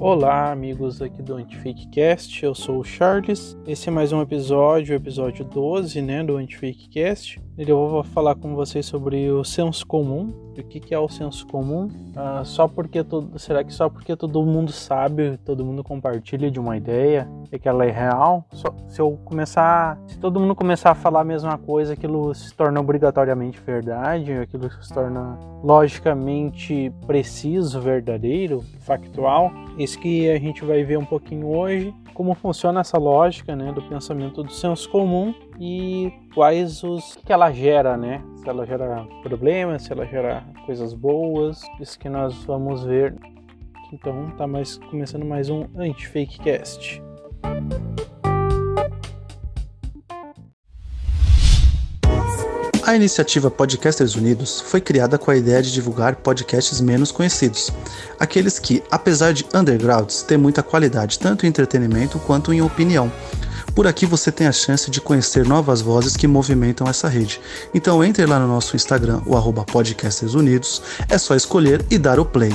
Olá, amigos aqui do AntifakeCast, eu sou o Charles. Esse é mais um episódio, episódio 12, né, do AntifakeCast. Eu vou falar com vocês sobre o senso comum. O que, é o senso comum? Ah, só porque todo, será que só porque todo mundo sabe, todo mundo compartilha de uma ideia, é que ela é real? Só, se eu começar, se todo mundo começar a falar a mesma coisa, aquilo se torna obrigatoriamente verdade, aquilo se torna logicamente preciso, verdadeiro, factual. Isso que a gente vai ver um pouquinho hoje, como funciona essa lógica, né, do pensamento do senso comum e quais os que ela gera, né? Se ela gera problemas, se ela gera coisas boas, isso que nós vamos ver. Então, tá mais começando mais um anti-fakecast. A iniciativa Podcasters Unidos foi criada com a ideia de divulgar podcasts menos conhecidos, aqueles que, apesar de undergrounds, têm muita qualidade tanto em entretenimento quanto em opinião. Por aqui você tem a chance de conhecer novas vozes que movimentam essa rede. Então entre lá no nosso Instagram, o arroba Podcasters Unidos, é só escolher e dar o play.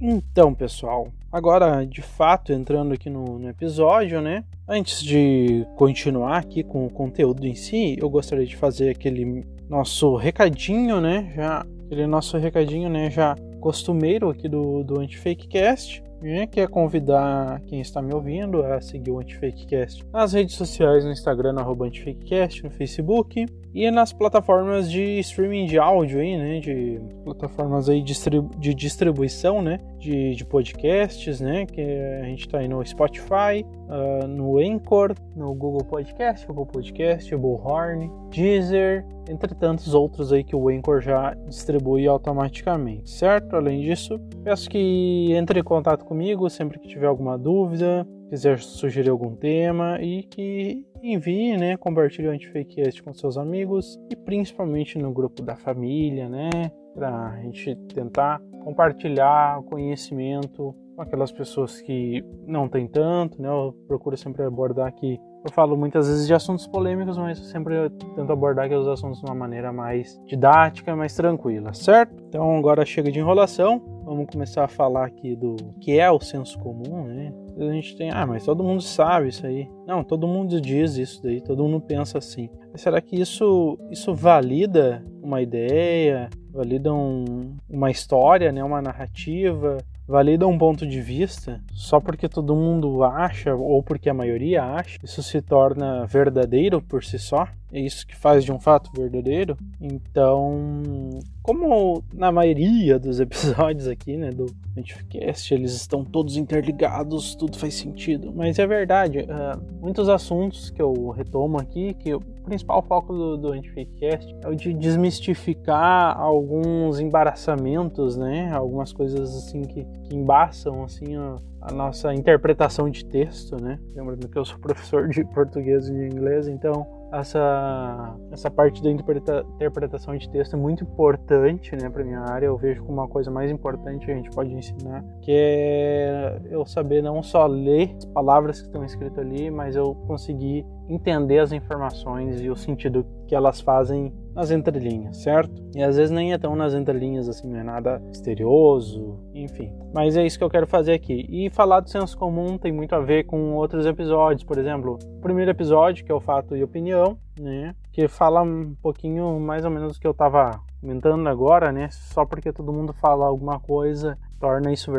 Então, pessoal, agora de fato entrando aqui no, no, episódio, né? Antes de continuar aqui com o conteúdo em si, eu gostaria de fazer aquele nosso recadinho, né? Já aquele nosso recadinho, né? Já costumeiro aqui do do Antifakecast né, que é convidar quem está me ouvindo a seguir o Antifakecast nas redes sociais, no Instagram, no Antifakecast, no Facebook e nas plataformas de streaming de áudio aí, né, de plataformas aí de distribuição, né, de, de podcasts, né, que a gente está aí no Spotify, uh, no Anchor, no Google Podcast, Google Podcast, Bullhorn, Deezer, entre tantos outros aí que o Anchor já distribui automaticamente, certo? Além disso, peço que entre em contato comigo sempre que tiver alguma dúvida, quiser sugerir algum tema e que envie, né, compartilhe o Antifakecast com seus amigos e principalmente no grupo da família, né, para a gente tentar compartilhar conhecimento com aquelas pessoas que não têm tanto, né, eu procuro sempre abordar aqui eu falo muitas vezes de assuntos polêmicos, mas eu sempre tento abordar aqueles assuntos de uma maneira mais didática, mais tranquila, certo? Então agora chega de enrolação, vamos começar a falar aqui do que é o senso comum, né? A gente tem, ah, mas todo mundo sabe isso aí. Não, todo mundo diz isso daí, todo mundo pensa assim. Mas será que isso, isso valida uma ideia, valida um, uma história, né, uma narrativa? valida um ponto de vista só porque todo mundo acha ou porque a maioria acha, isso se torna verdadeiro por si só? É isso que faz de um fato verdadeiro? Então, como na maioria dos episódios aqui, né, do Antificast, eles estão todos interligados, tudo faz sentido. Mas é verdade, uh, muitos assuntos que eu retomo aqui, que o principal foco do, do Antificast é o de desmistificar alguns embaraçamentos, né, algumas coisas assim que, que embaçam assim a, a nossa interpretação de texto, né? Lembrando que eu sou professor de português e de inglês, então essa, essa parte da interpreta, interpretação de texto é muito importante né, para minha área. Eu vejo como uma coisa mais importante que a gente pode ensinar, que é eu saber não só ler as palavras que estão escritas ali, mas eu conseguir entender as informações e o sentido que elas fazem nas entrelinhas, certo? E às vezes nem é tão nas entrelinhas assim, não é nada misterioso, enfim. Mas é isso que eu quero fazer aqui. E falar do senso comum tem muito a ver com outros episódios, por exemplo, o primeiro episódio, que é o fato e opinião, né? Que fala um pouquinho mais ou menos do que eu tava comentando agora, né? Só porque todo mundo fala alguma coisa torna isso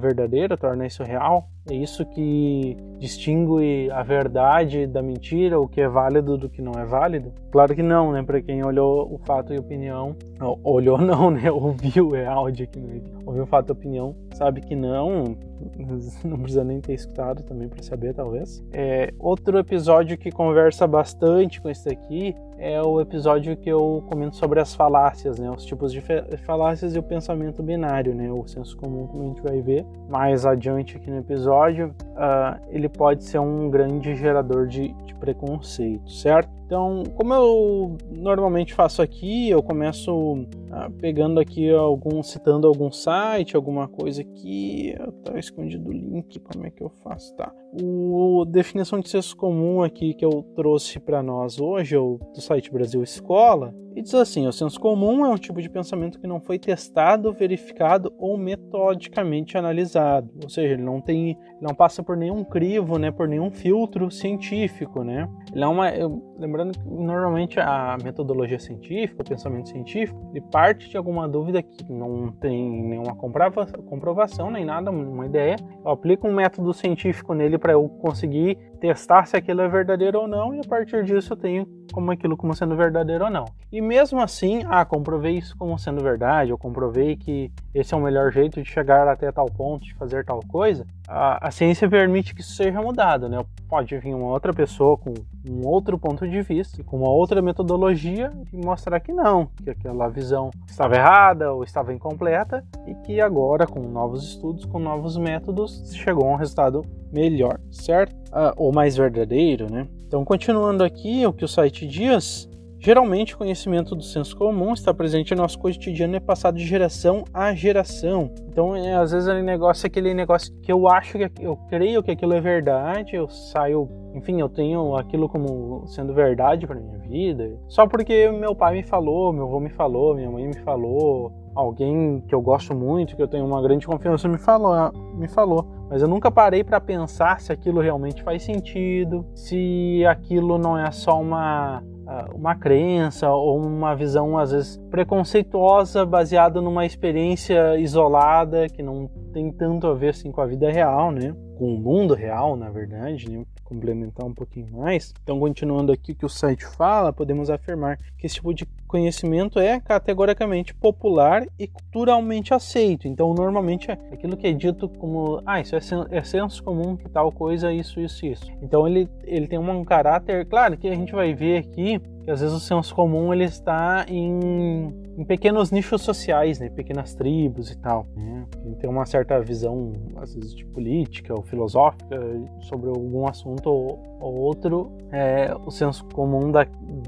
verdadeiro, torna isso real. É isso que distingue a verdade da mentira, o que é válido do que não é válido? Claro que não, né? Para quem olhou o fato e opinião, olhou não, né? Ouviu, é áudio aqui no vídeo. Ouviu o fato e opinião, sabe que não, não precisa nem ter escutado também para saber, talvez. É, outro episódio que conversa bastante com esse aqui é o episódio que eu comento sobre as falácias, né? Os tipos de falácias e o pensamento binário, né? O senso comum, como a gente vai ver mais adiante aqui no episódio, uh, ele pode ser um grande gerador de, de preconceito, certo? Então, como eu normalmente faço aqui, eu começo ah, pegando aqui algum, citando algum site, alguma coisa aqui, tá escondido o link, como é que eu faço? Tá. O definição de senso comum aqui que eu trouxe para nós hoje, o do site Brasil Escola, E diz assim: o senso comum é um tipo de pensamento que não foi testado, verificado ou metodicamente analisado. Ou seja, ele não tem, não passa por nenhum crivo, né, por nenhum filtro científico, né? Ele é uma, eu, lembrando que normalmente a metodologia científica, o pensamento científico, ele parte de alguma dúvida que não tem nenhuma comprova, comprovação nem nada, uma ideia. Eu aplico um método científico nele para eu conseguir testar se aquilo é verdadeiro ou não e a partir disso eu tenho como aquilo como sendo verdadeiro ou não. E mesmo assim, ah, comprovei isso como sendo verdade, eu comprovei que esse é o melhor jeito de chegar até tal ponto, de fazer tal coisa, a, a ciência permite que isso seja mudado, né? Pode vir uma outra pessoa com um outro ponto de vista, com uma outra metodologia e mostrar que não, que aquela visão estava errada ou estava incompleta e que agora, com novos estudos, com novos métodos, chegou a um resultado melhor, certo? Ah, ou mais verdadeiro, né? Então, continuando aqui, o que o site diz Geralmente, o conhecimento do senso comum está presente no nosso cotidiano e é passado de geração a geração. Então, é, às vezes, aquele negócio é aquele negócio que eu acho que eu creio que aquilo é verdade, eu saio, enfim, eu tenho aquilo como sendo verdade para minha vida, só porque meu pai me falou, meu avô me falou, minha mãe me falou, alguém que eu gosto muito, que eu tenho uma grande confiança me falou, me falou. Mas eu nunca parei para pensar se aquilo realmente faz sentido, se aquilo não é só uma ah, uma crença ou uma visão às vezes preconceituosa baseada numa experiência isolada que não tem tanto a ver assim com a vida real, né? Com o mundo real, na verdade, né? complementar um pouquinho mais. Então, continuando aqui o que o site fala, podemos afirmar que esse tipo de conhecimento é categoricamente popular e culturalmente aceito. Então, normalmente é aquilo que é dito como, ah, isso é, é senso comum que tal coisa, isso, isso, isso. Então, ele, ele tem um caráter, claro que a gente vai ver aqui que às vezes o senso comum ele está em, em pequenos nichos sociais, né, pequenas tribos e tal. Né? Tem uma certa visão, às vezes, de política ou filosófica sobre algum assunto ou, ou outro, é, o senso comum da,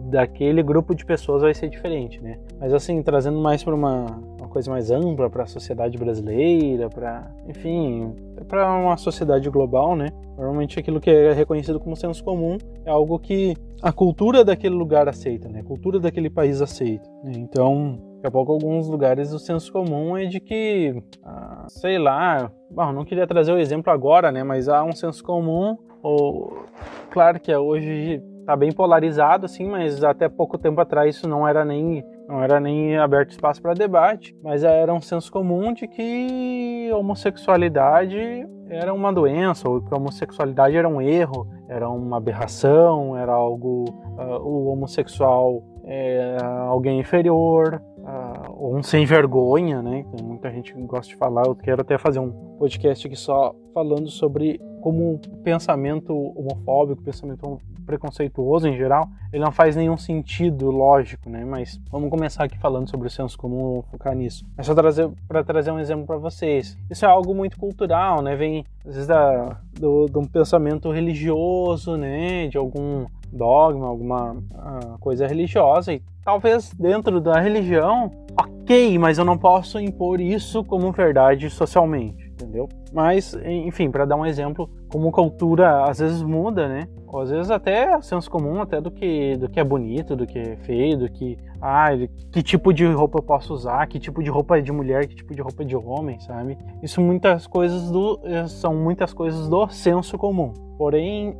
daquele grupo de pessoas vai ser diferente, né? Mas assim, trazendo mais para uma, uma coisa mais ampla para a sociedade brasileira, para, enfim, para uma sociedade global, né? Normalmente aquilo que é reconhecido como senso comum é algo que a cultura daquele lugar aceita, né? A cultura daquele país aceita. Né? Então, daqui a pouco alguns lugares o senso comum é de que, ah, sei lá, bom, não queria trazer o exemplo agora, né? Mas há um senso comum, ou claro que é hoje está bem polarizado, assim, mas até pouco tempo atrás isso não era nem não era nem aberto espaço para debate, mas era um senso comum de que homossexualidade era uma doença, ou que a homossexualidade era um erro, era uma aberração, era algo. Uh, o homossexual é alguém inferior, uh, ou um sem vergonha, né? Muita gente gosta de falar. Eu quero até fazer um podcast aqui só falando sobre como o pensamento homofóbico, pensamento preconceituoso em geral, ele não faz nenhum sentido lógico, né? Mas vamos começar aqui falando sobre o senso comum, focar nisso. É só trazer para trazer um exemplo para vocês. Isso é algo muito cultural, né? Vem às vezes da, do, de um pensamento religioso, né? De algum dogma, alguma uh, coisa religiosa e talvez dentro da religião, ok, mas eu não posso impor isso como verdade socialmente entendeu? Mas, enfim, para dar um exemplo, como cultura às vezes muda, né? Ou às vezes até senso comum até do que do que é bonito, do que é feio, do que ah, que tipo de roupa eu posso usar, que tipo de roupa é de mulher, que tipo de roupa é de homem, sabe? Isso muitas coisas do eh, são muitas coisas do senso comum. Porém,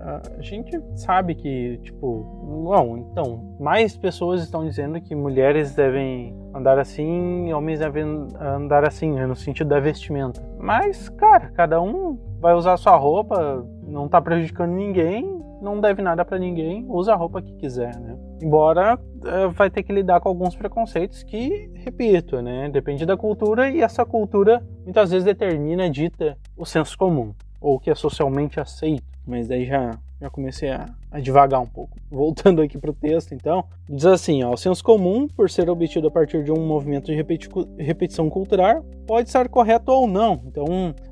a gente sabe que, tipo, bom, então, mais pessoas estão dizendo que mulheres devem andar assim e homens devem andar assim, né, no sentido da vestimenta. Mas, cara, cada um vai usar sua roupa, não tá prejudicando ninguém, não deve nada para ninguém, usa a roupa que quiser, né? Embora é, vai ter que lidar com alguns preconceitos que, repito, né, depende da cultura e essa cultura muitas vezes determina, dita o senso comum ou que é socialmente aceito. Mas daí já, já comecei a, a devagar um pouco. Voltando aqui para o texto, então, diz assim: ó, o senso comum, por ser obtido a partir de um movimento de repeti repetição cultural, pode estar correto ou não. Então,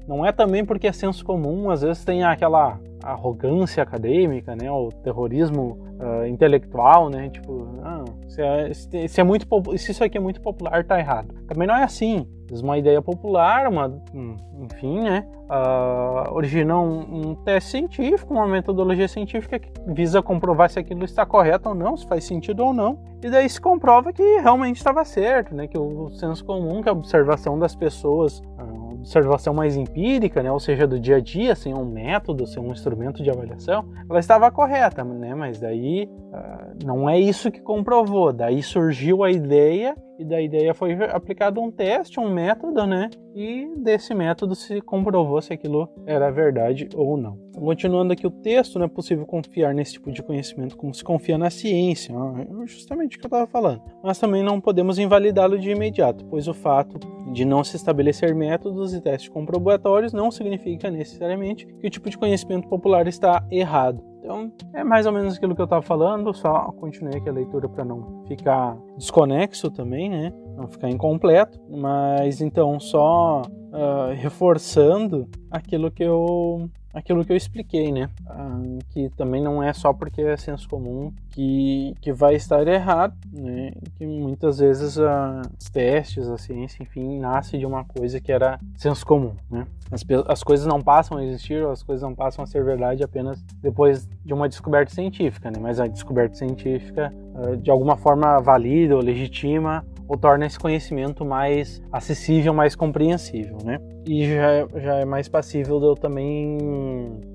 não é também porque é senso comum, às vezes tem aquela arrogância acadêmica, né, o terrorismo uh, intelectual, né, tipo, ah, se, é, se, é muito, se isso aqui é muito popular, tá errado. Também não é assim. Uma ideia popular, uma, enfim, né, uh, origina um, um, teste científico, uma metodologia científica que visa comprovar se aquilo está correto ou não, se faz sentido ou não, e daí se comprova que realmente estava certo, né, que o senso comum, que a observação das pessoas uh, observação mais empírica, né, ou seja, do dia a dia, sem um método, sem um instrumento de avaliação, ela estava correta, né, mas daí uh, não é isso que comprovou. Daí surgiu a ideia e da ideia foi aplicado um teste, um método, né? E desse método se comprovou se aquilo era verdade ou não. Continuando aqui o texto, não é possível confiar nesse tipo de conhecimento como se confia na ciência, é justamente o que eu estava falando. Mas também não podemos invalidá-lo de imediato, pois o fato de não se estabelecer métodos e testes comprobatórios não significa necessariamente que o tipo de conhecimento popular está errado. Então, é mais ou menos aquilo que eu estava falando, só continuei aqui a leitura para não ficar desconexo também, né? Não ficar incompleto, mas então só uh, reforçando aquilo que eu aquilo que eu expliquei, né? Ah, que também não é só porque é senso comum que, que vai estar errado, né? Que muitas vezes uh, os testes, a ciência, enfim, nasce de uma coisa que era senso comum, né? As, as coisas não passam a existir, as coisas não passam a ser verdade apenas depois de uma descoberta científica, né? Mas a descoberta científica, uh, de alguma forma, valida ou legitima ou torna esse conhecimento mais acessível, mais compreensível, né? E já, já é mais passível de eu também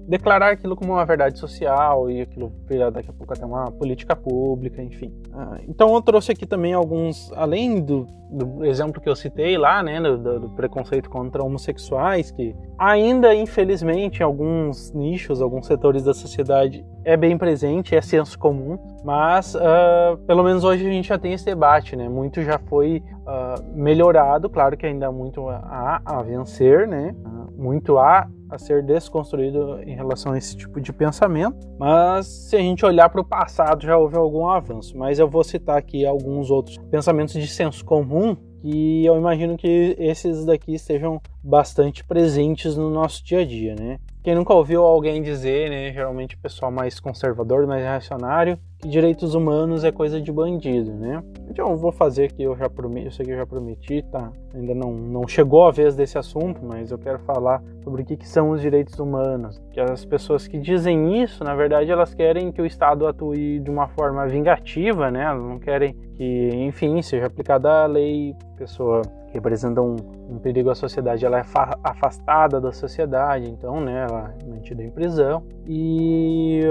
declarar aquilo como uma verdade social e aquilo virar daqui a pouco até uma política pública, enfim. Ah, então eu trouxe aqui também alguns, além do, do exemplo que eu citei lá, né, do, do, preconceito contra homossexuais, que ainda infelizmente em alguns nichos, alguns setores da sociedade é bem presente, é senso comum, mas uh, pelo menos hoje a gente já tem esse debate, né? Muito já foi uh, melhorado, claro que ainda há muito a, a vencer, né? Muito há a ser desconstruído em relação a esse tipo de pensamento, mas se a gente olhar para o passado já houve algum avanço. Mas eu vou citar aqui alguns outros pensamentos de senso comum que eu imagino que esses daqui estejam bastante presentes no nosso dia a dia, né? Quem nunca ouviu alguém dizer, né, geralmente o pessoal mais conservador, mais reacionário, que direitos humanos é coisa de bandido, né? Então eu vou fazer aqui, eu já prometi, isso aqui eu já prometi, tá? Ainda não, não chegou a vez desse assunto, mas eu quero falar sobre o que, que são os direitos humanos. Que as pessoas que dizem isso, na verdade, elas querem que o Estado atue de uma forma vingativa, né? Elas não querem que, enfim, seja aplicada a lei, pessoa representa um, um, perigo à sociedade, ela é afastada da sociedade, então, né, ela é mantida em prisão e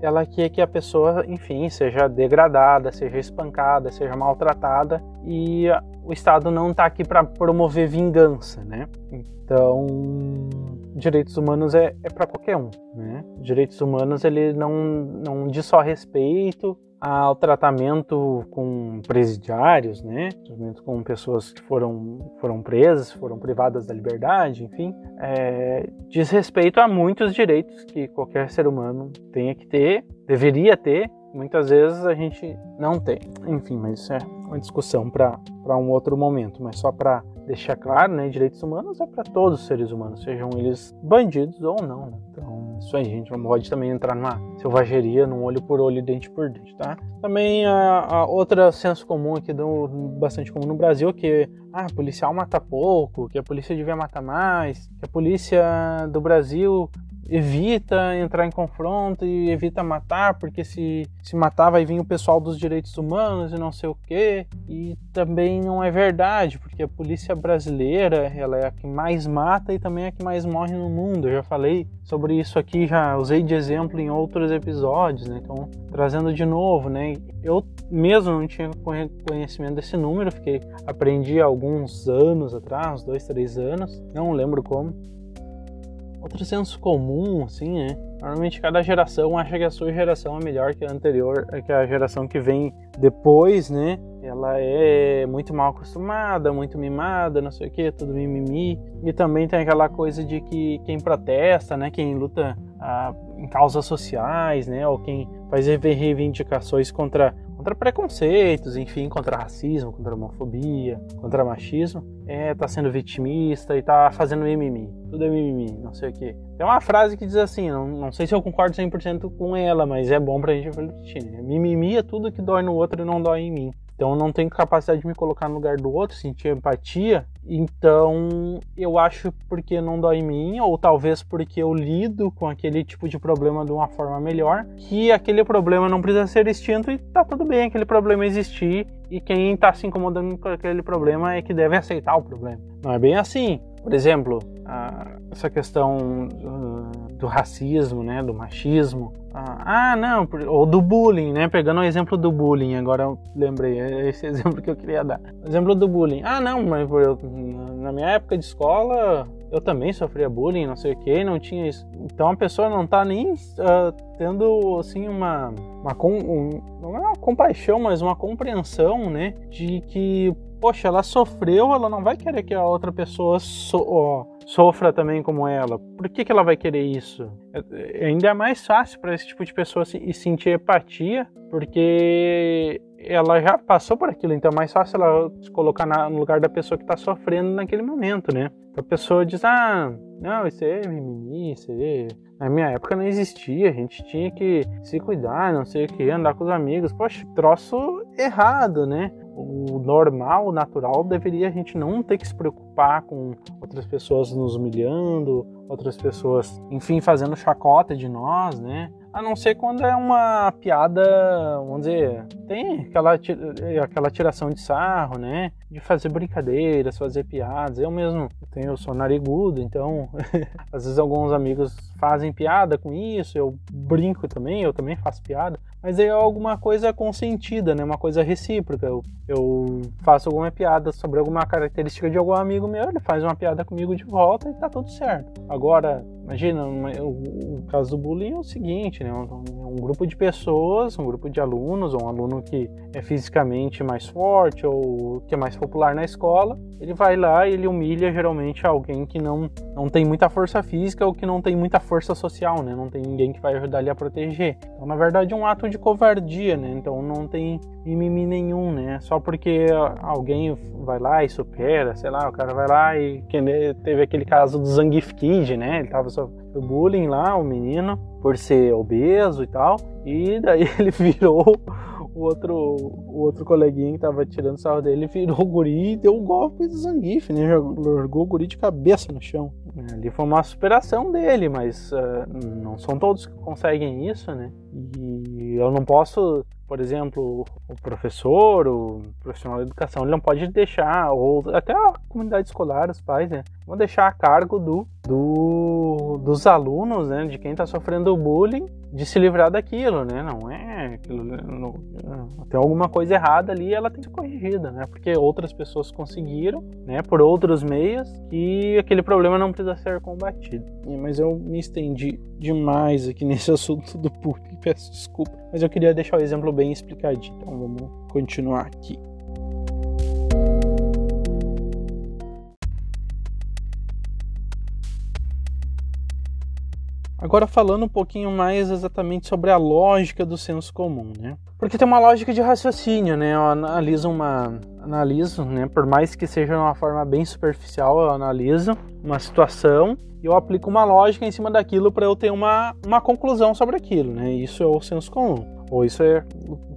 ela quer que a pessoa, enfim, seja degradada, seja espancada, seja maltratada e o Estado não está aqui para promover vingança, né? Então, direitos humanos é, é para qualquer um, né? Direitos humanos ele não não diz só respeito ao tratamento com presidiários, né? Tratamento com pessoas que foram, foram presas, foram privadas da liberdade, enfim, é, diz respeito a muitos direitos que qualquer ser humano tenha que ter, deveria ter. Muitas vezes a gente não tem. Enfim, mas isso é uma discussão para um outro momento, mas só para deixar claro, né, direitos humanos é para todos os seres humanos, sejam eles bandidos ou não. Né? Então, isso aí, gente não pode também entrar numa selvageria, num olho por olho, dente por dente, tá? Também a, a outra senso comum aqui, do, bastante comum no Brasil, que ah, policial mata pouco, que a polícia devia matar mais, que a polícia do Brasil evita entrar em confronto e evita matar, porque se, se matar vai vir o pessoal dos direitos humanos e não sei o quê. E também não é verdade, porque a polícia brasileira ela é a que mais mata e também é a que mais morre no mundo. Eu já falei sobre isso aqui, já usei de exemplo em outros episódios, né? Então, trazendo de novo, né? Eu mesmo não tinha conhecimento desse número, fiquei aprendi há alguns anos atrás, dois, três anos, não lembro como outro senso comum, assim, né? Normalmente cada geração acha que a sua geração é melhor que a anterior, que a geração que vem depois, né? Ela é muito mal acostumada, muito mimada, não sei o que, tudo mimimi. E também tem aquela coisa de que quem protesta, né? Quem luta ah, em causas sociais, né? Ou quem faz reivindicações contra contra preconceitos, enfim, contra racismo, contra homofobia, contra machismo, é, tá sendo vitimista e tá fazendo mimimi. Tudo é mimimi, não sei o que. Tem uma frase que diz assim, não, não sei se eu concordo 100% com ela, mas é bom pra gente refletir, né? Mimimi é tudo que dói no outro e não dói em mim. Então eu não tenho capacidade de me colocar no lugar do outro, sentir empatia. Então eu acho porque não dói em mim, ou talvez porque eu lido com aquele tipo de problema de uma forma melhor, que aquele problema não precisa ser extinto e tá tudo bem aquele problema existir. E quem está se incomodando com aquele problema é que deve aceitar o problema. Não é bem assim. Por exemplo, essa questão do racismo, né, do machismo. Ah, não, ou do bullying, né? Pegando o exemplo do bullying, agora eu lembrei, é esse exemplo que eu queria dar. Exemplo do bullying. Ah, não, mas eu, na minha época de escola eu também sofria bullying, não sei o que, não tinha isso. Então a pessoa não tá nem uh, tendo assim uma, uma, um, não é uma compaixão, mas uma compreensão, né, de que poxa, ela sofreu, ela não vai querer que a outra pessoa so, ó, sofra também como ela. Por que, que ela vai querer isso? É, ainda é mais fácil para esse tipo de pessoa se, sentir empatia, porque ela já passou por aquilo, então é mais fácil ela se colocar na, no lugar da pessoa que está sofrendo naquele momento, né? A pessoa diz, ah, não, isso é mimimi, isso é... Na minha época não existia, a gente tinha que se cuidar, não sei o que, andar com os amigos. Poxa, troço errado, né? O normal, o natural, deveria a gente não ter que se preocupar com outras pessoas nos humilhando, outras pessoas, enfim, fazendo chacota de nós, né? A não ser quando é uma piada, vamos dizer, tem aquela, aquela tiração de sarro, né? De fazer brincadeiras, fazer piadas. Eu mesmo tenho, eu sou narigudo, então às vezes alguns amigos fazem piada com isso, eu brinco também, eu também faço piada. Mas é alguma coisa consentida, né? Uma coisa recíproca. Eu, eu faço alguma piada sobre alguma característica de algum amigo meu, ele faz uma piada comigo de volta e tá tudo certo. Agora, imagina, o, caso do bullying é o seguinte, né? Um, um, grupo de pessoas, um grupo de alunos, ou um aluno que é fisicamente mais forte ou que é mais popular na escola, ele vai lá e ele humilha geralmente alguém que não, não tem muita força física ou que não tem muita força social, né? Não tem ninguém que vai ajudar ele a proteger. Então, na verdade, é um ato de covardia, né? Então não tem mimimi nenhum, né? Só porque alguém vai lá e supera, sei lá, o cara vai lá e teve aquele caso do Zangief Kid, né? Ele tava sofrendo bullying lá, o menino, por ser obeso e tal, e daí ele virou o outro, o outro coleguinha que tava tirando sarro dele virou o guri e deu o um golpe do Zangief, né? Largou o guri de cabeça no chão. Ali foi uma superação dele, mas uh, não são todos que conseguem isso, né? E eu não posso, por exemplo, o professor, o profissional da educação, ele não pode deixar, ou até a comunidade escolar, os pais, né? Vão deixar a cargo do, do dos alunos, né? De quem está sofrendo bullying, de se livrar daquilo, né? Não é aquilo, não, tem alguma coisa errada ali, ela tem que ser corrigida, né? Porque outras pessoas conseguiram, né? Por outros meios, e aquele problema não precisa ser combatido. Mas eu me estendi demais aqui nesse assunto do bullying, peço desculpa. Mas eu queria deixar o exemplo bem explicadinho, então vamos continuar aqui. Agora falando um pouquinho mais exatamente sobre a lógica do senso comum, né? Porque tem uma lógica de raciocínio, né? Eu analiso uma analiso, né, por mais que seja de uma forma bem superficial, eu analiso uma situação e eu aplico uma lógica em cima daquilo para eu ter uma, uma conclusão sobre aquilo, né? Isso é o senso comum. Ou isso é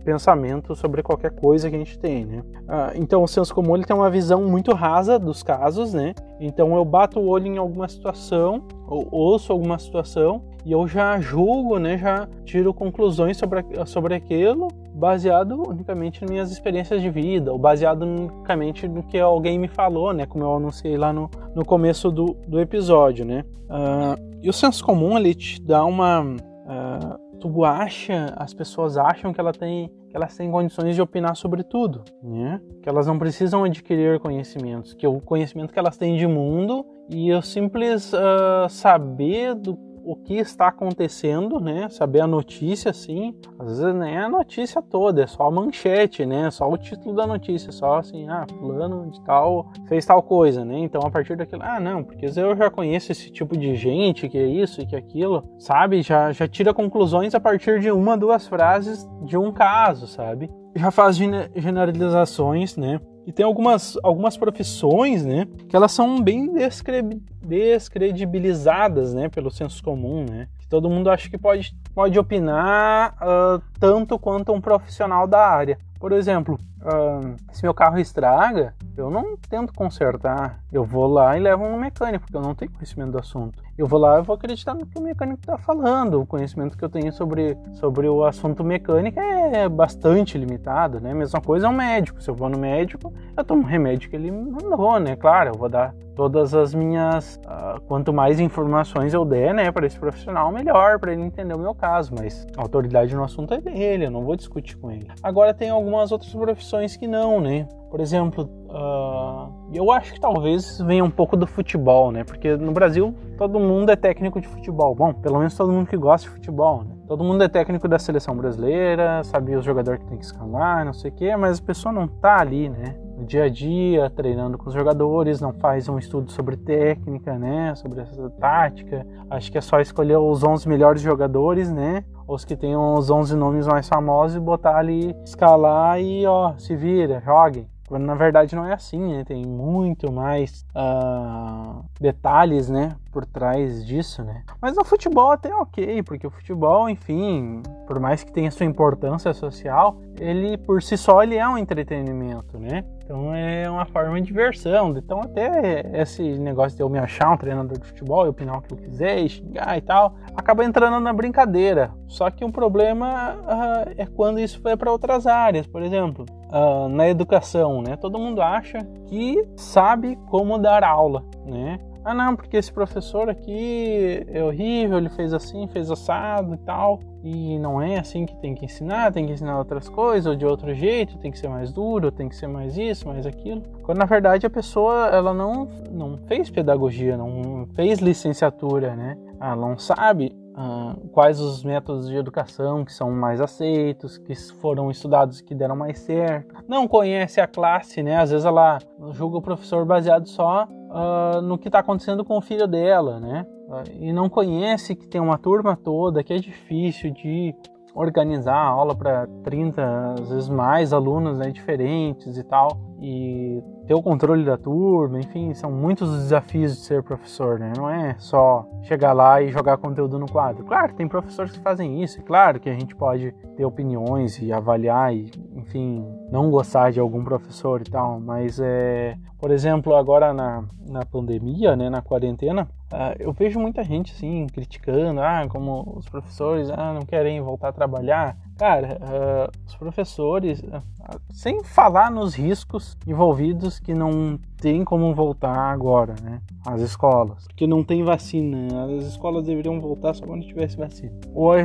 pensamento sobre qualquer coisa que a gente tem, né? Ah, então o senso comum ele tem uma visão muito rasa dos casos, né? Então eu bato o olho em alguma situação, ou ouço alguma situação e eu já julgo, né? Já tiro conclusões sobre, sobre aquilo baseado unicamente nas minhas experiências de vida, ou baseado unicamente no que alguém me falou, né? Como eu anunciei lá no, no começo do, do episódio, né? Uh, e o senso comum ele te dá uma uh, tu acha, as pessoas acham que ela tem que elas têm condições de opinar sobre tudo, né? Que elas não precisam adquirir conhecimentos, que o conhecimento que elas têm de mundo e o simples uh, saber do o que está acontecendo, né? Saber a notícia, assim. Às vezes nem é a notícia toda, é só a manchete, né? Só o título da notícia, só assim, ah, fulano de tal fez tal coisa, né? Então a partir daquilo, ah, não, porque eu já conheço esse tipo de gente, que é isso e que é aquilo, sabe? Já, já tira conclusões a partir de uma, duas frases de um caso, sabe? já faz generalizações, né? E tem algumas, algumas profissões, né, que elas são bem descre descredibilizadas, né, pelo senso comum, né? Que todo mundo acha que pode, pode opinar uh, tanto quanto um profissional da área. Por exemplo, uh, se meu carro estraga, eu não tento consertar. Eu vou lá e levo um mecânico, porque eu não tenho conhecimento do assunto. Eu vou lá e vou acreditar no que o mecânico está falando. O conhecimento que eu tenho sobre, sobre o assunto mecânico é bastante limitado, né? Mesma coisa é um médico. Se eu vou no médico, eu tomo um remédio que ele mandou, né? Claro, eu vou dar todas as minhas. Uh, quanto mais informações eu der, né, para esse profissional, melhor, para ele entender o meu caso. Mas a autoridade no assunto é dele, eu não vou discutir com ele. Agora, tem algumas outras profissões que não, né? Por exemplo, uh, eu acho que talvez venha um pouco do futebol, né? Porque no Brasil todo mundo é técnico de futebol. Bom, pelo menos todo mundo que gosta de futebol, né? Todo mundo é técnico da seleção brasileira, sabe os jogadores que tem que escalar, não sei o quê, mas a pessoa não tá ali, né? No dia a dia, treinando com os jogadores, não faz um estudo sobre técnica, né? Sobre essa tática. Acho que é só escolher os 11 melhores jogadores, né? Os que têm os 11 nomes mais famosos e botar ali, escalar e, ó, se vira, joguem. Quando na verdade não é assim, né? Tem muito mais uh, detalhes, né? Por trás disso, né? Mas no futebol até ok, porque o futebol, enfim, por mais que tenha sua importância social, ele por si só ele é um entretenimento, né? Então é uma forma de diversão. Então até esse negócio de eu me achar um treinador de futebol, eu opinar o que eu quiser, e xingar e tal, acaba entrando na brincadeira. Só que um problema uh, é quando isso foi para outras áreas, por exemplo, uh, na educação, né? Todo mundo acha que sabe como dar aula, né? Ah, não, porque esse professor aqui é horrível, ele fez assim, fez assado e tal. E não é assim que tem que ensinar, tem que ensinar outras coisas, ou de outro jeito, tem que ser mais duro, tem que ser mais isso, mais aquilo. Quando na verdade a pessoa, ela não, não fez pedagogia, não fez licenciatura, né? Ela não sabe Uh, quais os métodos de educação que são mais aceitos, que foram estudados que deram mais certo. Não conhece a classe, né? Às vezes ela julga o professor baseado só uh, no que está acontecendo com o filho dela, né? Uh, e não conhece que tem uma turma toda, que é difícil de organizar a aula para 30, às vezes mais alunos né, diferentes e tal, e ter o controle da turma, enfim, são muitos os desafios de ser professor, né? Não é só chegar lá e jogar conteúdo no quadro. Claro, tem professores que fazem isso, é claro que a gente pode ter opiniões e avaliar e, enfim, não gostar de algum professor e tal, mas é, por exemplo, agora na, na pandemia, né, na quarentena, uh, eu vejo muita gente assim criticando, ah, como os professores ah, não querem voltar a trabalhar. Cara, uh, os professores, uh, sem falar nos riscos envolvidos que não tem como voltar agora, né? As escolas. Porque não tem vacina. As escolas deveriam voltar só quando tivesse vacina. Ou a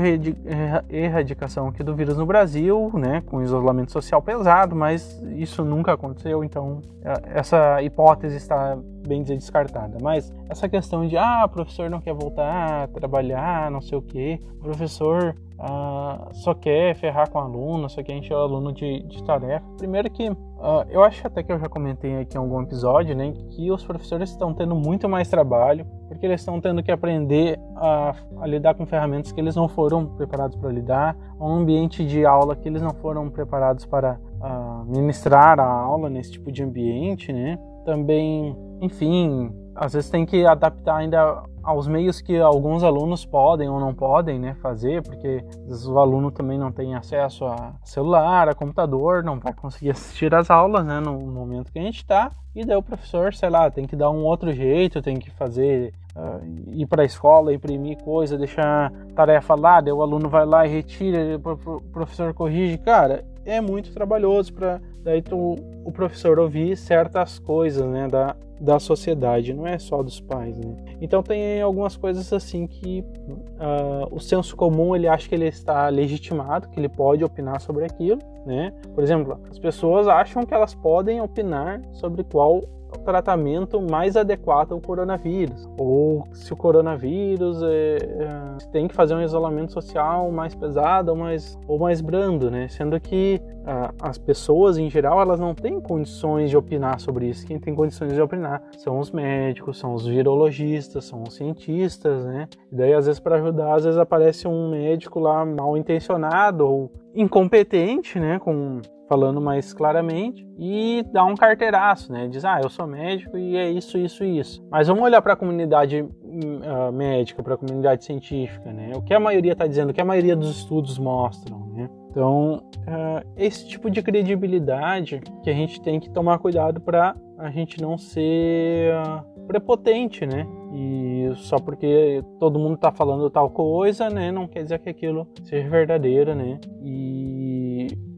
erradicação aqui do vírus no Brasil, né? Com isolamento social pesado, mas isso nunca aconteceu, então é, essa hipótese está bem dizer descartada. Mas essa questão de, ah, o professor não quer voltar a trabalhar, não sei o quê. O professor Uh, só quer ferrar com o aluno, só quer encher o aluno de, de tarefa. Primeiro que uh, eu acho até que eu já comentei aqui em algum episódio, né, que os professores estão tendo muito mais trabalho, porque eles estão tendo que aprender a, a lidar com ferramentas que eles não foram preparados para lidar, um ambiente de aula que eles não foram preparados para uh, ministrar a aula nesse tipo de ambiente, né? Também, enfim, às vezes tem que adaptar ainda aos meios que alguns alunos podem ou não podem né, fazer, porque o aluno também não tem acesso a celular, a computador, não vai conseguir assistir às aulas né, no momento que a gente está, e daí o professor, sei lá, tem que dar um outro jeito, tem que fazer, uh, ir para a escola, imprimir coisa, deixar tarefa lá, daí o aluno vai lá e retira, o professor corrige, cara, é muito trabalhoso para daí tu, o professor ouvir certas coisas né, da, da sociedade, não é só dos pais, né? Então tem algumas coisas assim que uh, o senso comum ele acha que ele está legitimado, que ele pode opinar sobre aquilo, né? Por exemplo, as pessoas acham que elas podem opinar sobre qual o tratamento mais adequado ao coronavírus, ou se o coronavírus é, é, tem que fazer um isolamento social mais pesado ou mais, ou mais brando, né? Sendo que ah, as pessoas em geral elas não têm condições de opinar sobre isso. Quem tem condições de opinar são os médicos, são os virologistas, são os cientistas, né? E daí às vezes para ajudar, às vezes aparece um médico lá mal intencionado ou incompetente, né, com falando mais claramente e dá um carteiraço, né? Diz, ah, eu sou médico e é isso, isso e isso. Mas vamos olhar para a comunidade uh, médica, para a comunidade científica, né? O que a maioria está dizendo, o que a maioria dos estudos mostram, né? Então, uh, esse tipo de credibilidade que a gente tem que tomar cuidado para a gente não ser uh, prepotente, né? E só porque todo mundo está falando tal coisa, né, não quer dizer que aquilo seja verdadeiro, né? E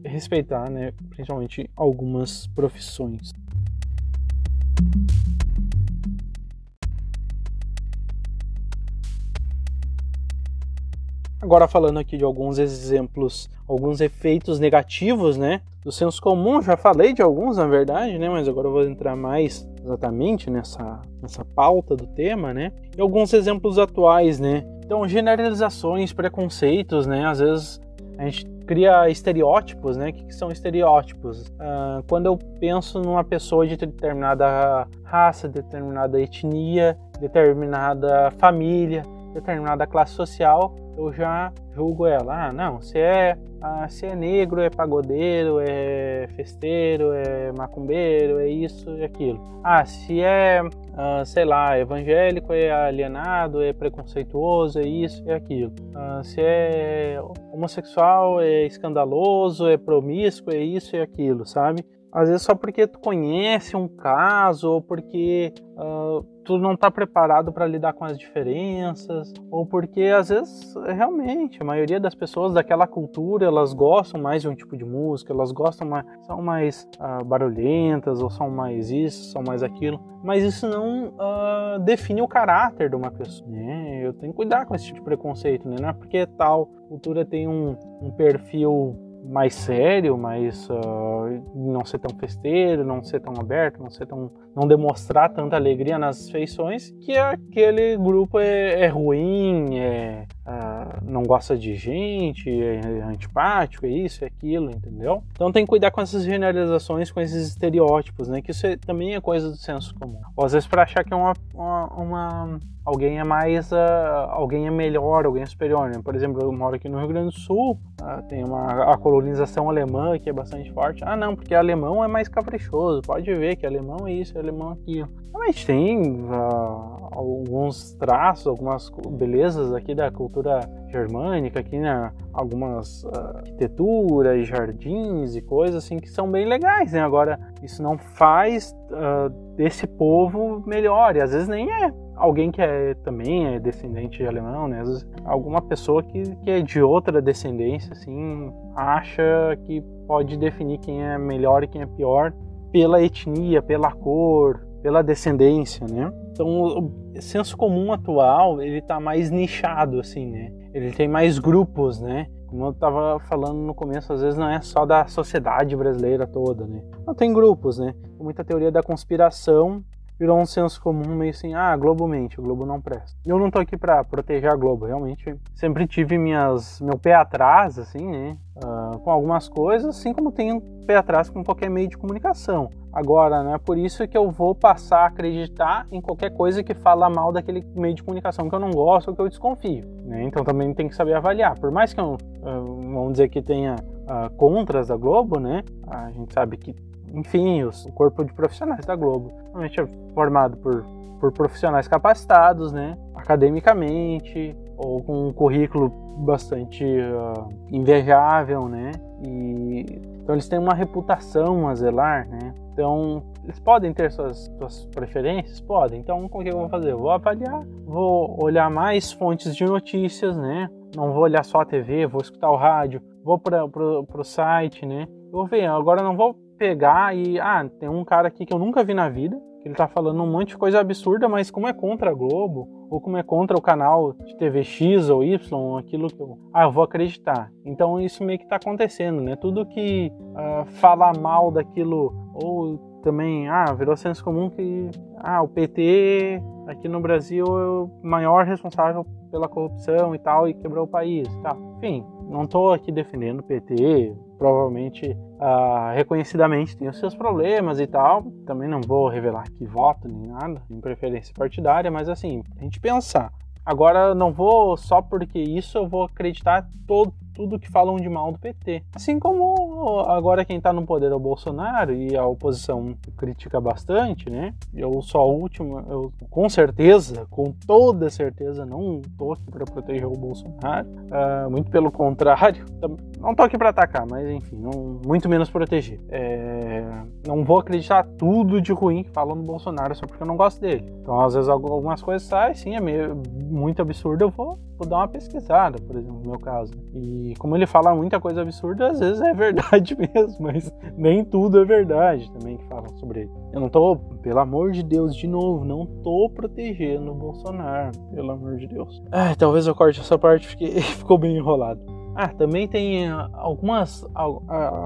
respeitar, né, principalmente algumas profissões. Agora falando aqui de alguns exemplos, alguns efeitos negativos, né, do senso comum, já falei de alguns na verdade, né, mas agora eu vou entrar mais exatamente nessa, nessa pauta do tema, né, e alguns exemplos atuais, né. Então, generalizações, preconceitos, né, às vezes a gente cria estereótipos, né? O que, são estereótipos? Uh, quando eu penso numa pessoa de determinada raça, determinada etnia, determinada família, determinada classe social, eu já julgo ela. Ah, não, se é, ah, se é negro, é pagodeiro, é festeiro, é macumbeiro, é isso e aquilo. Ah, se é, ah, sei lá, evangélico, é alienado, é preconceituoso, é isso e aquilo. Ah, se é homossexual, é escandaloso, é promíscuo, é isso e aquilo, sabe? Às vezes só porque tu conhece um caso ou porque uh, tu não está preparado para lidar com as diferenças, ou porque às vezes realmente a maioria das pessoas daquela cultura elas gostam mais de um tipo de música, elas gostam mais, são mais uh, barulhentas ou são mais isso, são mais aquilo, mas isso não uh, define o caráter de uma pessoa. Né? Eu tenho que cuidar com esse tipo de preconceito, né? não é porque tal cultura tem um, um perfil mais sério, mais uh, não ser tão festeiro, não ser tão aberto, não ser tão não demonstrar tanta alegria nas feições, que aquele grupo é, é ruim, é, uh, não gosta de gente, é antipático, é isso, é aquilo, entendeu? Então tem que cuidar com essas generalizações, com esses estereótipos, né? Que isso é, também é coisa do senso comum. Ou às vezes para achar que é uma, uma, uma alguém é mais, uh, alguém é melhor, alguém é superior. Né? Por exemplo, eu moro aqui no Rio Grande do Sul, uh, tem uma a colonização alemã que é bastante forte. Ah, não, porque alemão é mais caprichoso. Pode ver que alemão é isso, alemão é aquilo. Realmente tem uh, alguns traços, algumas belezas aqui da cultura germânica, aqui né? algumas arquiteturas, jardins e coisas assim que são bem legais. Né? Agora, isso não faz desse povo melhor, e às vezes nem é alguém que é, também é descendente de alemão, né? Às vezes, alguma pessoa que, que é de outra descendência, assim, acha que pode definir quem é melhor e quem é pior pela etnia, pela cor, pela descendência, né? Então, o senso comum atual, ele tá mais nichado, assim, né? Ele tem mais grupos, né? Como eu estava falando no começo, às vezes não é só da sociedade brasileira toda, né? Não tem grupos, né? Muita teoria da conspiração virou um senso comum meio assim, ah, Globo mente, o Globo não presta. Eu não tô aqui para proteger a Globo, realmente sempre tive minhas, meu pé atrás, assim, né, uh, com algumas coisas, assim como tenho pé atrás com qualquer meio de comunicação. Agora, não é por isso que eu vou passar a acreditar em qualquer coisa que fala mal daquele meio de comunicação que eu não gosto ou que eu desconfio. Né? Então também tem que saber avaliar. Por mais que eu, vamos dizer que tenha uh, contras da Globo, né? A gente sabe que enfim, o corpo de profissionais da Globo. Normalmente é formado por, por profissionais capacitados, né, academicamente, ou com um currículo bastante uh, invejável, né, e então eles têm uma reputação a zelar, né, então eles podem ter suas, suas preferências? Podem. Então, o que eu vou fazer? Vou avaliar, vou olhar mais fontes de notícias, né? Não vou olhar só a TV, vou escutar o rádio, vou para o site, né? Vou ver. Agora, não vou pegar e. Ah, tem um cara aqui que eu nunca vi na vida, ele tá falando um monte de coisa absurda, mas como é contra a Globo, ou como é contra o canal de TV X ou Y, aquilo que eu. Ah, eu vou acreditar. Então isso meio que tá acontecendo, né? Tudo que uh, fala mal daquilo, ou também, ah, virou senso comum que ah, o PT aqui no Brasil é o maior responsável pela corrupção e tal, e quebrou o país. Tá. Enfim, não estou aqui defendendo o PT, provavelmente uh, reconhecidamente tem os seus problemas e tal. Também não vou revelar que voto nem nada, em preferência partidária, mas assim, a gente pensar. Agora não vou só porque isso eu vou acreditar todo, tudo que falam de mal do PT. Assim como como agora quem está no poder é o Bolsonaro e a oposição critica bastante, né? Eu sou a última, eu com certeza, com toda certeza, não tô aqui para proteger o Bolsonaro. Uh, muito pelo contrário, não tô aqui para atacar, mas enfim, não, muito menos proteger. É, não vou acreditar tudo de ruim que falam Bolsonaro só porque eu não gosto dele. Então, às vezes, algumas coisas saem, sim, é meio, muito absurdo, eu vou, vou dar uma pesquisada, por exemplo, no meu caso. E como ele fala muita coisa absurda, às vezes é verdade mesmo, mas nem tudo é verdade também que falam sobre ele. Eu não tô, pelo amor de Deus, de novo, não tô protegendo o Bolsonaro, pelo amor de Deus. Ai, talvez eu corte essa parte porque ficou bem enrolado. Ah, também tem ah, algumas.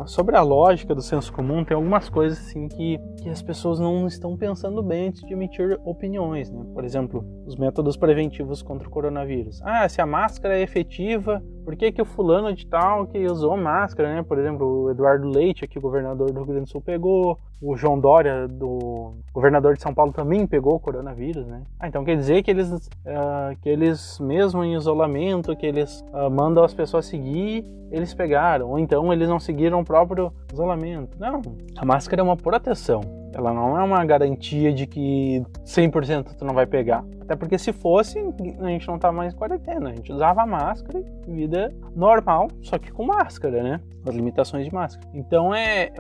Sobre a lógica do senso comum, tem algumas coisas assim que, que as pessoas não estão pensando bem antes de emitir opiniões, né? Por exemplo, os métodos preventivos contra o coronavírus. Ah, se a máscara é efetiva, por que, que o fulano de tal que usou máscara, né? Por exemplo, o Eduardo Leite, aqui, governador do Rio Grande do Sul, pegou. O João Dória, do governador de São Paulo, também pegou o coronavírus, né? Ah, então quer dizer que eles, uh, que eles mesmo em isolamento, que eles uh, mandam as pessoas seguir, eles pegaram. Ou então eles não seguiram o próprio isolamento. Não, a máscara é uma proteção. Ela não é uma garantia de que 100% tu não vai pegar. Até porque se fosse, a gente não tá mais em quarentena. A gente usava máscara vida normal, só que com máscara, né? As limitações de máscara. Então é,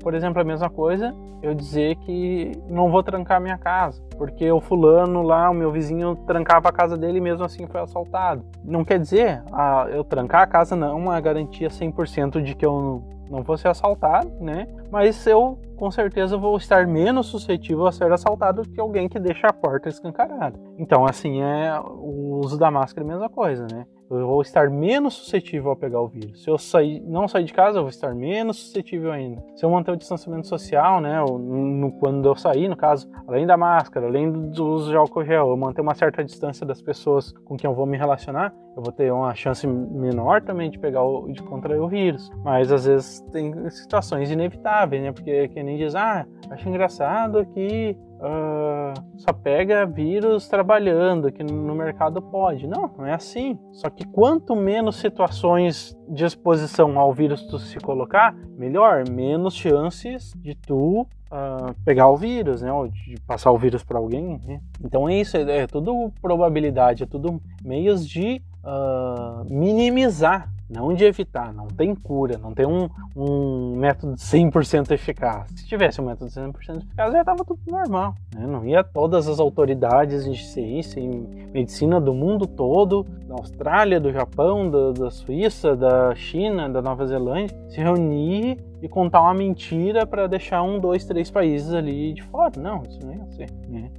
por exemplo, a mesma coisa eu dizer que não vou trancar minha casa, porque o fulano lá, o meu vizinho, trancava a casa dele e mesmo assim foi assaltado. Não quer dizer, ah, eu trancar a casa não é uma garantia 100% de que eu não vou ser assaltado, né? Mas eu com certeza vou estar menos suscetível a ser assaltado que alguém que deixa a porta escancarada. Então, assim, é o uso da máscara é a mesma coisa, né? eu vou estar menos suscetível a pegar o vírus. Se eu sair, não sair de casa, eu vou estar menos suscetível ainda. Se eu manter o distanciamento social, né, no, quando eu sair, no caso, além da máscara, além do uso de álcool gel, eu manter uma certa distância das pessoas com quem eu vou me relacionar, eu vou ter uma chance menor também de pegar o, de contrair o vírus. Mas às vezes tem situações inevitáveis, né, porque quem nem diz, ah, acho engraçado que uh, só pega vírus trabalhando, que no mercado pode. Não, não é assim. Só que quanto menos situações de exposição ao vírus tu se colocar, melhor, menos chances de tu uh, pegar o vírus, né? Ou de passar o vírus para alguém. Né? Então é isso, é, é tudo probabilidade, é tudo meios de uh, minimizar não de evitar, não tem cura, não tem um, um método 100% eficaz. Se tivesse um método 100% eficaz, já estava tudo normal. Né? Não ia todas as autoridades de ciência e medicina do mundo todo, da Austrália, do Japão, da, da Suíça, da China, da Nova Zelândia, se reunir e contar uma mentira para deixar um, dois, três países ali de fora. Não, isso não ia ser. Né?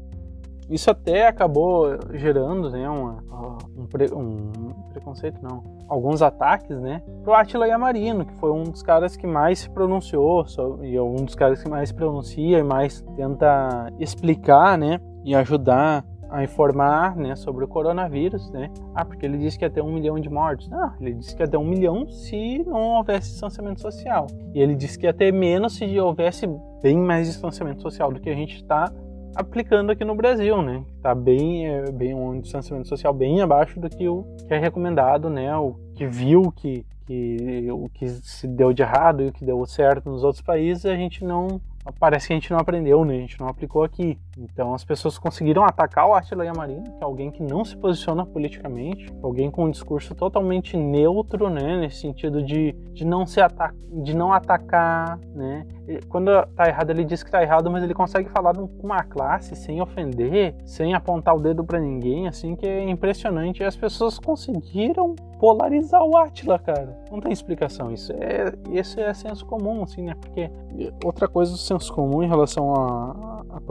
Isso até acabou gerando né, uma, um, pre, um, preconceito, não, alguns ataques, né, pro Attila Yamarino, que foi um dos caras que mais se pronunciou, e é um dos caras que mais pronuncia e mais tenta explicar, né, e ajudar a informar né, sobre o coronavírus, né? Ah, porque ele disse que ia ter um milhão de mortes. Não, ele disse que ia ter um milhão se não houvesse distanciamento social. E ele disse que ia ter menos se houvesse bem mais distanciamento social do que a gente está aplicando aqui no Brasil, né? Tá bem, é, bem um distanciamento social bem abaixo do que o que é recomendado, né? O que viu que, que o que se deu de errado e o que deu certo nos outros países, a gente não parece que a gente não aprendeu, né? A gente não aplicou aqui. Então as pessoas conseguiram atacar o Attila Yamarino, que é alguém que não se posiciona politicamente, alguém com um discurso totalmente neutro, né? Nesse sentido de, de não se atacar, de não atacar, né? Quando tá errado, ele diz que tá errado, mas ele consegue falar com uma classe sem ofender, sem apontar o dedo para ninguém, assim, que é impressionante. E as pessoas conseguiram polarizar o Atila, cara. Não tem explicação. Isso é, isso é senso comum, assim, né? Porque outra coisa do senso comum em relação à, à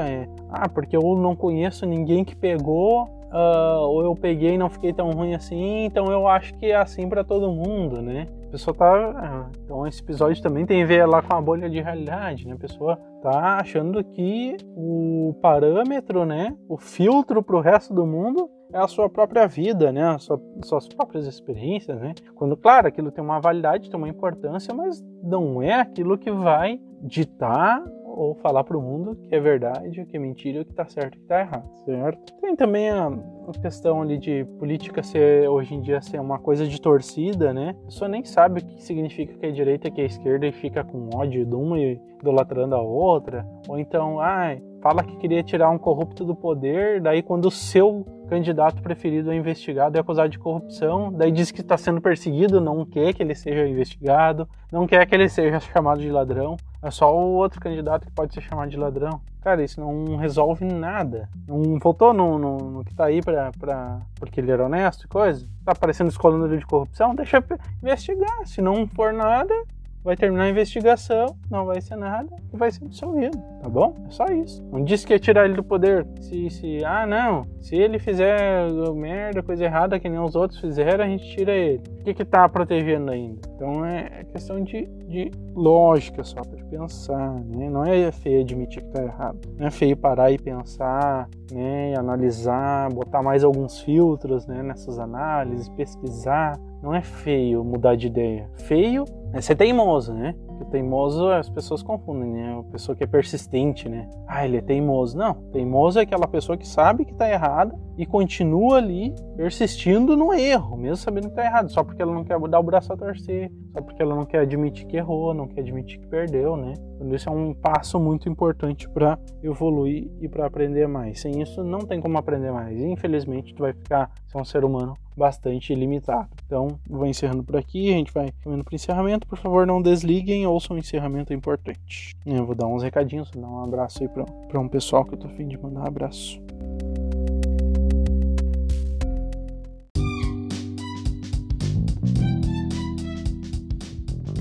pandemia é, ah, porque eu não conheço ninguém que pegou, uh, ou eu peguei e não fiquei tão ruim assim, então eu acho que é assim para todo mundo, né? A pessoa tá. Ah, então esse episódio também tem a ver lá com a bolha de realidade, né? A pessoa tá achando que o parâmetro, né? O filtro para o resto do mundo é a sua própria vida, né? As suas próprias experiências, né? Quando, claro, aquilo tem uma validade, tem uma importância, mas não é aquilo que vai ditar ou falar para o mundo que é verdade, o que é mentira, o que está certo e o que está errado, certo? Tem também a, a, questão ali de política ser hoje em dia ser uma coisa de torcida, né? A pessoa nem sabe o que significa que é direita e que é esquerda e fica com ódio de uma e idolatrando a outra, ou então, ai, fala que queria tirar um corrupto do poder, daí quando o seu candidato preferido é investigado e acusado de corrupção, daí diz que está sendo perseguido, não quer que ele seja investigado, não quer que ele seja chamado de ladrão, é só o outro candidato que pode ser chamado de ladrão. Cara, isso não resolve nada. Não votou no, no, no que tá aí pra, pra, porque ele era honesto e coisa? Tá aparecendo escolando de corrupção? Deixa investigar. Se não for nada, vai terminar a investigação, não vai ser nada e vai ser absolvido, tá bom? É só isso. Não disse que ia tirar ele do poder. Se, se, ah, não, se ele fizer merda, coisa errada que nem os outros fizeram, a gente tira ele. O que que tá protegendo ainda? Então é questão de, de lógica só, para pensar, né? Não é feio admitir que tá errado. Não é feio parar e pensar, né? E analisar, botar mais alguns filtros, né? Nessas análises, pesquisar. Não é feio mudar de ideia. Feio é ser teimoso, né? Teimoso as pessoas confundem, né? A pessoa que é persistente, né? Ah, ele é teimoso. Não, teimoso é aquela pessoa que sabe que tá errada e continua ali persistindo no erro, mesmo sabendo que tá errado, só porque ela não quer dar o braço a torcer, só porque ela não quer admitir que errou, não quer admitir que perdeu, né? Então, isso é um passo muito importante para evoluir e para aprender mais. Sem isso, não tem como aprender mais. Infelizmente, tu vai ficar, ser um ser humano bastante limitado. Então, vou encerrando por aqui, a gente vai caminhando para o encerramento. Por favor, não desliguem, ouçam o encerramento é importante. Eu vou dar uns recadinhos, dar um abraço aí para um pessoal que eu tô afim de mandar um abraço.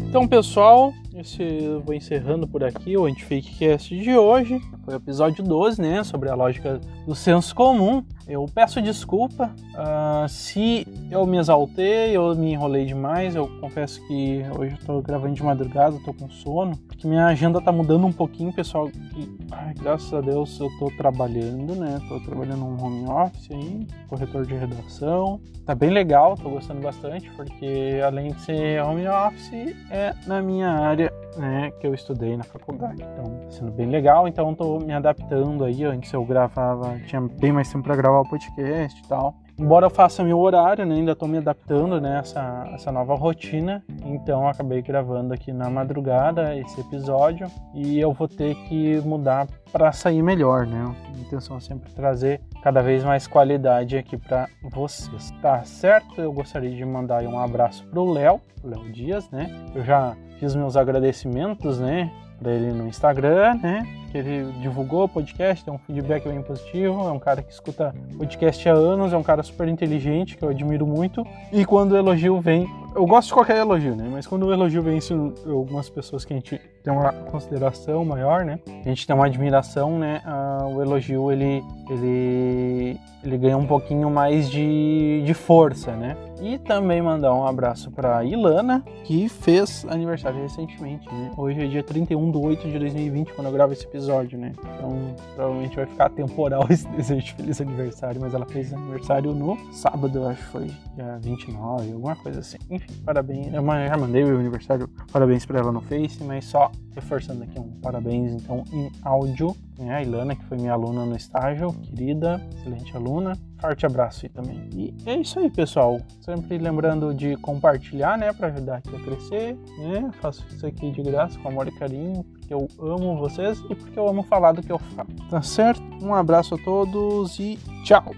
Então, pessoal, esse eu vou encerrando por aqui o Antifakecast de hoje. Foi o episódio 12, né? Sobre a lógica do senso comum. Eu peço desculpa uh, se eu me exaltei, eu me enrolei demais. Eu confesso que hoje eu tô gravando de madrugada, tô com sono, porque minha agenda tá mudando um pouquinho, pessoal. E, ai, graças a Deus eu tô trabalhando, né? Tô trabalhando num home office aí, corretor de redação. Tá bem legal, tô gostando bastante, porque além de ser home office, é na minha área né, que eu estudei na faculdade. Então, tá sendo bem legal. Então, tô me adaptando aí. Antes eu gravava, tinha bem mais tempo para gravar o podcast e tal. Embora eu faça meu horário, né, ainda estou me adaptando né, essa, essa nova rotina. Então, acabei gravando aqui na madrugada esse episódio e eu vou ter que mudar para sair melhor, né? A intenção é sempre trazer cada vez mais qualidade aqui para vocês. Tá certo? Eu gostaria de mandar um abraço pro Léo, Léo Dias, né? Eu já fiz meus agradecimentos, né? Para ele no Instagram, né? Que ele divulgou o podcast, tem um feedback bem positivo. É um cara que escuta podcast há anos, é um cara super inteligente, que eu admiro muito. E quando o elogio vem, eu gosto de qualquer elogio, né? Mas quando o elogio vem de algumas pessoas que a gente tem uma consideração maior, né? A gente tem uma admiração, né? Ah, o elogio ele, ele, ele ganha um pouquinho mais de, de força, né? E também mandar um abraço para Ilana, que fez aniversário recentemente, né? Hoje é dia 31 de 8 de 2020, quando eu gravo esse episódio, né? Então provavelmente vai ficar temporal esse desejo de feliz aniversário, mas ela fez aniversário no sábado, acho que foi dia 29, alguma coisa assim. Enfim, parabéns. Eu já mandei o aniversário, parabéns para ela no Face, mas só reforçando aqui um parabéns então em áudio, né? A Ilana, que foi minha aluna no estágio, querida, excelente aluna. Forte abraço aí também. E é isso aí, pessoal. Sempre lembrando de compartilhar, né, para ajudar aqui a crescer, né? Faço isso aqui de graça, com amor e carinho, porque eu amo vocês e porque eu amo falar do que eu falo. Tá certo? Um abraço a todos e tchau.